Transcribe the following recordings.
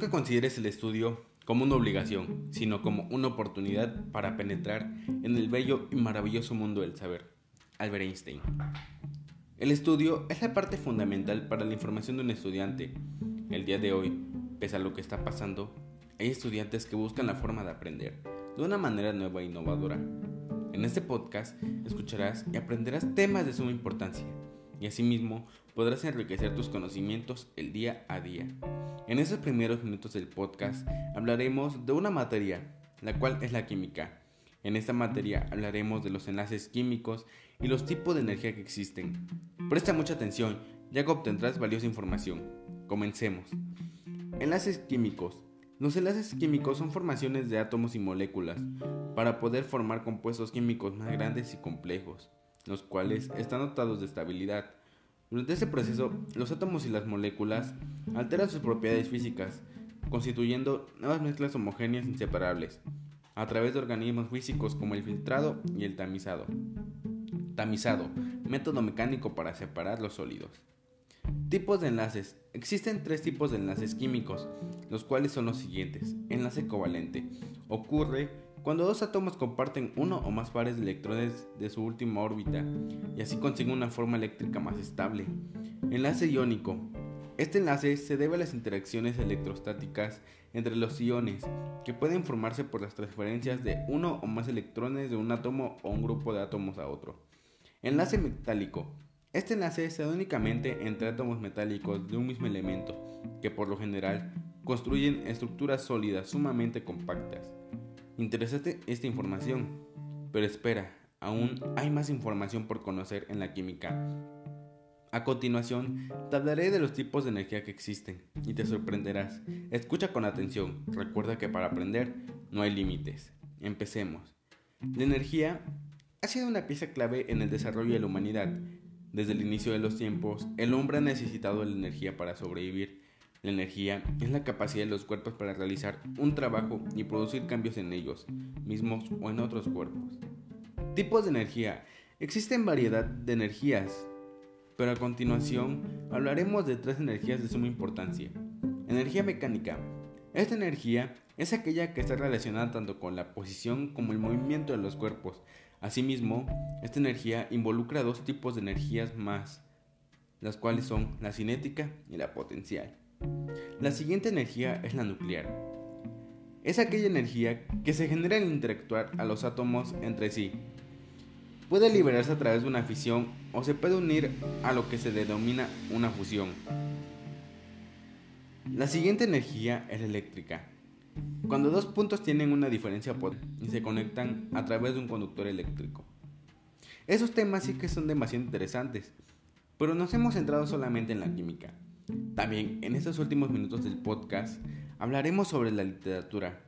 Nunca consideres el estudio como una obligación, sino como una oportunidad para penetrar en el bello y maravilloso mundo del saber. Albert Einstein. El estudio es la parte fundamental para la información de un estudiante. El día de hoy, pese a lo que está pasando, hay estudiantes que buscan la forma de aprender de una manera nueva e innovadora. En este podcast escucharás y aprenderás temas de suma importancia y asimismo podrás enriquecer tus conocimientos el día a día. En esos primeros minutos del podcast hablaremos de una materia, la cual es la química. En esta materia hablaremos de los enlaces químicos y los tipos de energía que existen. Presta mucha atención, ya que obtendrás valiosa información. Comencemos. Enlaces químicos. Los enlaces químicos son formaciones de átomos y moléculas para poder formar compuestos químicos más grandes y complejos los cuales están dotados de estabilidad. Durante este proceso, los átomos y las moléculas alteran sus propiedades físicas, constituyendo nuevas mezclas homogéneas inseparables, a través de organismos físicos como el filtrado y el tamizado. Tamizado, método mecánico para separar los sólidos. Tipos de enlaces. Existen tres tipos de enlaces químicos, los cuales son los siguientes. Enlace covalente. Ocurre cuando dos átomos comparten uno o más pares de electrones de su última órbita y así consiguen una forma eléctrica más estable. Enlace iónico. Este enlace se debe a las interacciones electrostáticas entre los iones, que pueden formarse por las transferencias de uno o más electrones de un átomo o un grupo de átomos a otro. Enlace metálico. Este enlace se da únicamente entre átomos metálicos de un mismo elemento, que por lo general construyen estructuras sólidas sumamente compactas. Interesante esta información, pero espera, aún hay más información por conocer en la química. A continuación, te hablaré de los tipos de energía que existen y te sorprenderás. Escucha con atención, recuerda que para aprender no hay límites. Empecemos. La energía ha sido una pieza clave en el desarrollo de la humanidad. Desde el inicio de los tiempos, el hombre ha necesitado la energía para sobrevivir la energía es la capacidad de los cuerpos para realizar un trabajo y producir cambios en ellos mismos o en otros cuerpos. Tipos de energía. Existen variedad de energías, pero a continuación hablaremos de tres energías de suma importancia. Energía mecánica. Esta energía es aquella que está relacionada tanto con la posición como el movimiento de los cuerpos. Asimismo, esta energía involucra dos tipos de energías más, las cuales son la cinética y la potencial. La siguiente energía es la nuclear. Es aquella energía que se genera al interactuar a los átomos entre sí. Puede liberarse a través de una fisión o se puede unir a lo que se denomina una fusión. La siguiente energía es la eléctrica. Cuando dos puntos tienen una diferencia y se conectan a través de un conductor eléctrico. Esos temas sí que son demasiado interesantes, pero nos hemos centrado solamente en la química. También en estos últimos minutos del podcast hablaremos sobre la literatura,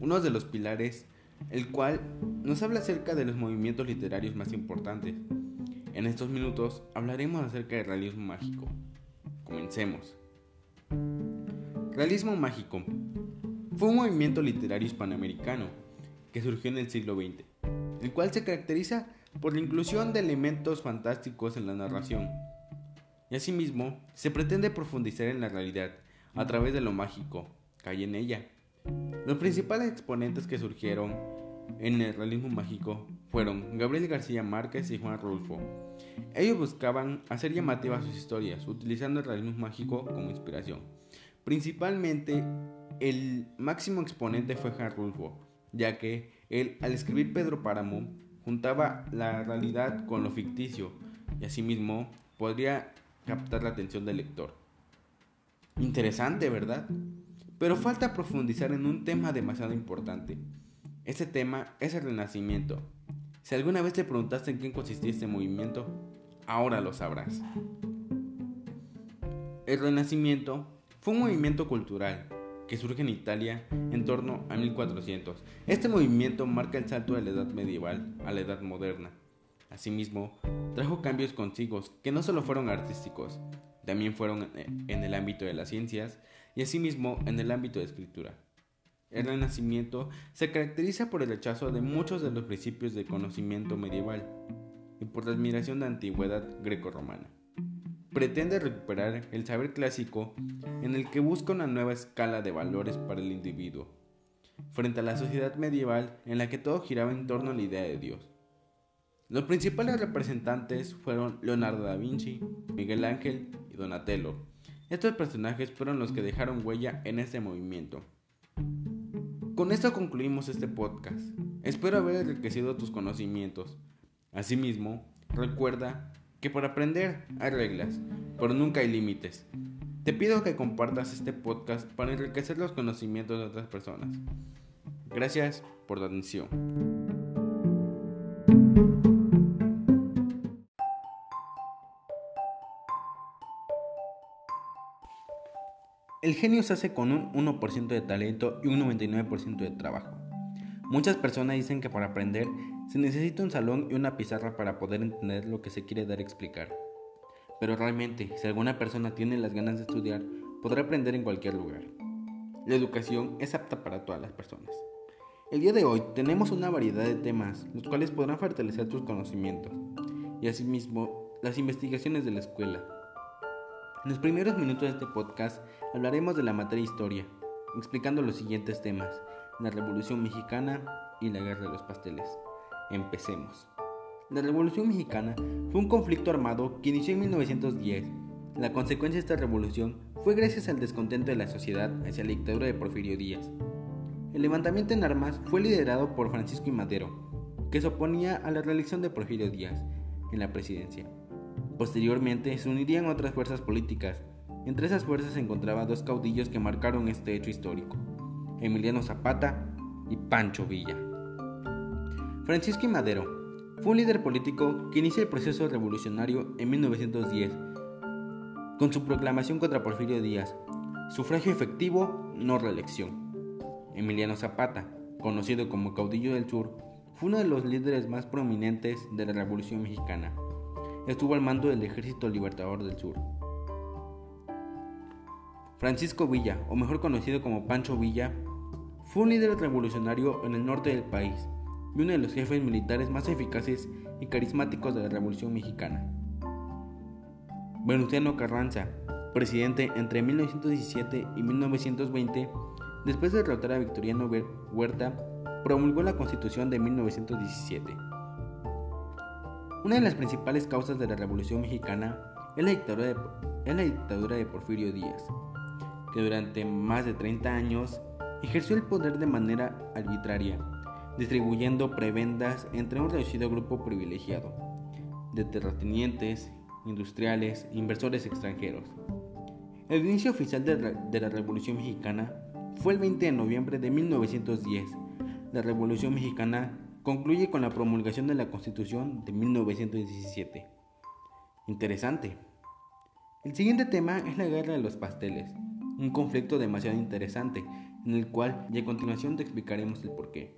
uno de los pilares, el cual nos habla acerca de los movimientos literarios más importantes. En estos minutos hablaremos acerca del realismo mágico. Comencemos. Realismo mágico fue un movimiento literario hispanoamericano que surgió en el siglo XX, el cual se caracteriza por la inclusión de elementos fantásticos en la narración y asimismo se pretende profundizar en la realidad a través de lo mágico que hay en ella. Los principales exponentes que surgieron en el realismo mágico fueron Gabriel García Márquez y Juan Rulfo. Ellos buscaban hacer llamativas sus historias utilizando el realismo mágico como inspiración. Principalmente el máximo exponente fue Juan Rulfo, ya que él al escribir Pedro Páramo juntaba la realidad con lo ficticio y asimismo podría captar la atención del lector. Interesante, ¿verdad? Pero falta profundizar en un tema demasiado importante. Ese tema es el renacimiento. Si alguna vez te preguntaste en qué consistía este movimiento, ahora lo sabrás. El renacimiento fue un movimiento cultural que surge en Italia en torno a 1400. Este movimiento marca el salto de la edad medieval a la edad moderna. Asimismo, trajo cambios consigo que no solo fueron artísticos, también fueron en el ámbito de las ciencias y asimismo en el ámbito de escritura. El Renacimiento se caracteriza por el rechazo de muchos de los principios de conocimiento medieval y por la admiración de la antigüedad greco-romana. pretende recuperar el saber clásico en el que busca una nueva escala de valores para el individuo, frente a la sociedad medieval en la que todo giraba en torno a la idea de Dios. Los principales representantes fueron Leonardo da Vinci, Miguel Ángel y Donatello. Estos personajes fueron los que dejaron huella en este movimiento. Con esto concluimos este podcast. Espero haber enriquecido tus conocimientos. Asimismo, recuerda que por aprender hay reglas, pero nunca hay límites. Te pido que compartas este podcast para enriquecer los conocimientos de otras personas. Gracias por tu atención. El genio se hace con un 1% de talento y un 99% de trabajo. Muchas personas dicen que para aprender se necesita un salón y una pizarra para poder entender lo que se quiere dar a explicar. Pero realmente, si alguna persona tiene las ganas de estudiar, podrá aprender en cualquier lugar. La educación es apta para todas las personas. El día de hoy tenemos una variedad de temas, los cuales podrán fortalecer tus conocimientos, y asimismo las investigaciones de la escuela. En los primeros minutos de este podcast hablaremos de la materia historia, explicando los siguientes temas, la Revolución Mexicana y la Guerra de los Pasteles. Empecemos. La Revolución Mexicana fue un conflicto armado que inició en 1910. La consecuencia de esta revolución fue gracias al descontento de la sociedad hacia la dictadura de Porfirio Díaz. El levantamiento en armas fue liderado por Francisco I. Madero, que se oponía a la reelección de Porfirio Díaz en la presidencia. Posteriormente se unirían otras fuerzas políticas. Entre esas fuerzas se encontraban dos caudillos que marcaron este hecho histórico, Emiliano Zapata y Pancho Villa. Francisco. Madero fue un líder político que inicia el proceso revolucionario en 1910 con su proclamación contra Porfirio Díaz, sufragio efectivo, no reelección. Emiliano Zapata, conocido como caudillo del sur, fue uno de los líderes más prominentes de la Revolución Mexicana. Estuvo al mando del Ejército Libertador del Sur. Francisco Villa, o mejor conocido como Pancho Villa, fue un líder revolucionario en el norte del país y uno de los jefes militares más eficaces y carismáticos de la Revolución Mexicana. Venustiano Carranza, presidente entre 1917 y 1920, después de derrotar a Victoriano Huerta, promulgó la Constitución de 1917. Una de las principales causas de la Revolución Mexicana es la dictadura de, Porfirio Díaz, que durante más de 30 años ejerció el poder de manera arbitraria, distribuyendo prebendas entre un reducido grupo privilegiado de terratenientes, industriales inversores extranjeros. El inicio oficial de, de la Revolución Mexicana fue el 20 de noviembre de 1910. La Revolución Mexicana concluye con la promulgación de la Constitución de 1917. Interesante. El siguiente tema es la Guerra de los Pasteles, un conflicto demasiado interesante en el cual y a continuación te explicaremos el porqué.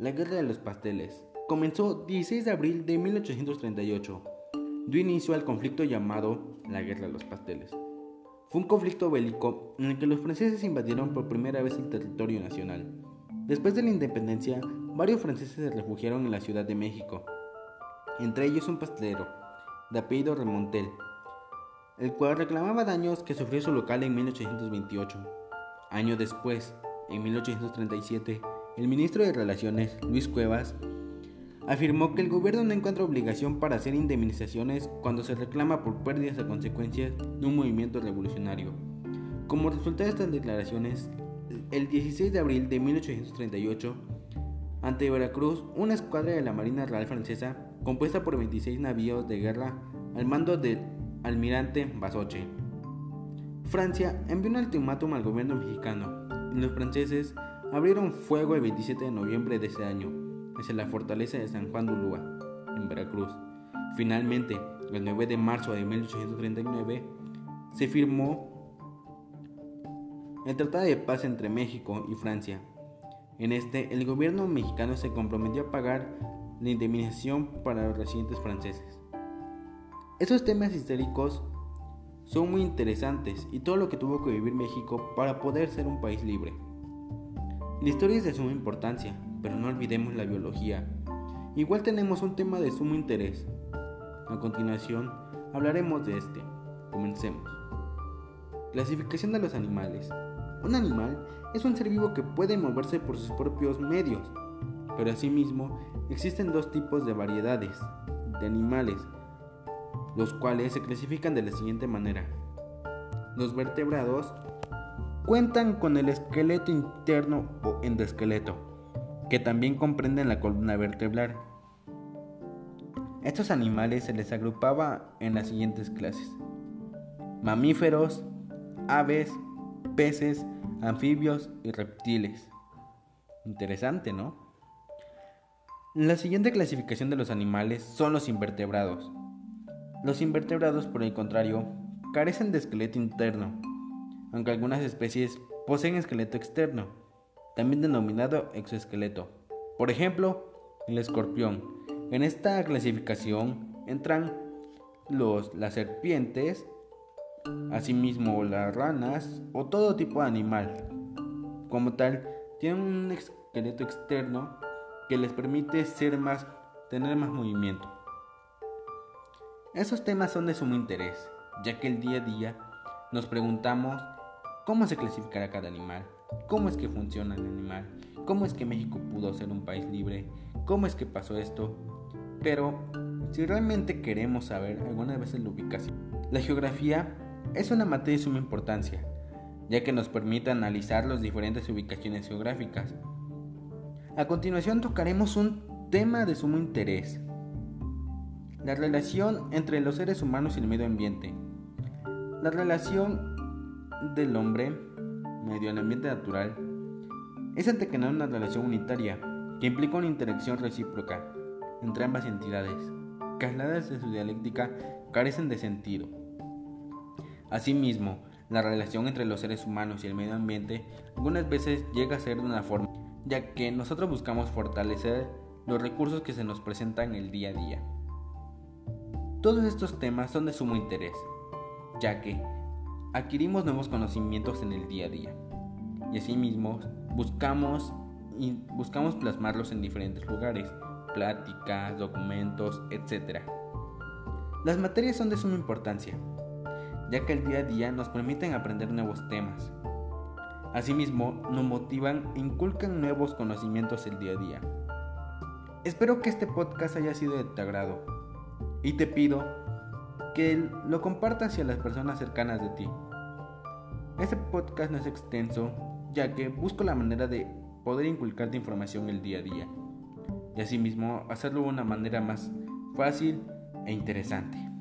La Guerra de los Pasteles comenzó 16 de abril de 1838. Dio inicio al conflicto llamado la Guerra de los Pasteles. Fue un conflicto bélico en el que los franceses invadieron por primera vez el territorio nacional. Después de la independencia, varios franceses se refugiaron en la Ciudad de México, entre ellos un pastelero, de apellido Remontel, el cual reclamaba daños que sufrió su local en 1828. Año después, en 1837, el ministro de Relaciones, Luis Cuevas, afirmó que el gobierno no encuentra obligación para hacer indemnizaciones cuando se reclama por pérdidas a consecuencias de un movimiento revolucionario. Como resultado de estas declaraciones, el 16 de abril de 1838, ante Veracruz, una escuadra de la Marina Real Francesa, compuesta por 26 navíos de guerra al mando del almirante Basoche, Francia envió un ultimátum al gobierno mexicano y los franceses abrieron fuego el 27 de noviembre de ese año hacia la fortaleza de San Juan de Ulúa, en Veracruz. Finalmente, el 9 de marzo de 1839, se firmó el Tratado de Paz entre México y Francia. En este, el gobierno mexicano se comprometió a pagar la indemnización para los residentes franceses. Esos temas históricos son muy interesantes y todo lo que tuvo que vivir México para poder ser un país libre. La historia es de suma importancia, pero no olvidemos la biología. Igual tenemos un tema de sumo interés. A continuación, hablaremos de este. Comencemos. Clasificación de los animales. Un animal es un ser vivo que puede moverse por sus propios medios, pero asimismo existen dos tipos de variedades de animales, los cuales se clasifican de la siguiente manera. Los vertebrados cuentan con el esqueleto interno o endoesqueleto, que también comprenden la columna vertebral. Estos animales se les agrupaba en las siguientes clases. Mamíferos, aves, peces, anfibios y reptiles. Interesante, ¿no? La siguiente clasificación de los animales son los invertebrados. Los invertebrados, por el contrario, carecen de esqueleto interno, aunque algunas especies poseen esqueleto externo, también denominado exoesqueleto. Por ejemplo, el escorpión. En esta clasificación entran los, las serpientes, asimismo las ranas o todo tipo de animal. Como tal, tienen un esqueleto externo que les permite ser más, tener más movimiento. Esos temas son de sumo interés, ya que el día a día nos preguntamos cómo se clasificará cada animal, cómo es que funciona el animal, cómo es que México pudo ser un país libre, cómo es que pasó esto. Pero si realmente queremos saber algunas veces la ubicación, la geografía es una materia de suma importancia, ya que nos permite analizar las diferentes ubicaciones geográficas. A continuación tocaremos un tema de sumo interés, la relación entre los seres humanos y el medio ambiente. La relación del hombre medio ambiente natural es ante que no una relación unitaria que implica una interacción recíproca entre ambas entidades, que aisladas de su dialéctica carecen de sentido. Asimismo, la relación entre los seres humanos y el medio ambiente algunas veces llega a ser de una forma, ya que nosotros buscamos fortalecer los recursos que se nos presentan el día a día. Todos estos temas son de sumo interés, ya que adquirimos nuevos conocimientos en el día a día y asimismo buscamos, y buscamos plasmarlos en diferentes lugares, pláticas, documentos, etc. Las materias son de suma importancia, ya que el día a día nos permiten aprender nuevos temas. Asimismo, nos motivan e inculcan nuevos conocimientos el día a día. Espero que este podcast haya sido de tu agrado y te pido que lo compartas hacia las personas cercanas de ti. Este podcast no es extenso, ya que busco la manera de poder inculcarte información el día a día y asimismo hacerlo de una manera más fácil e interesante.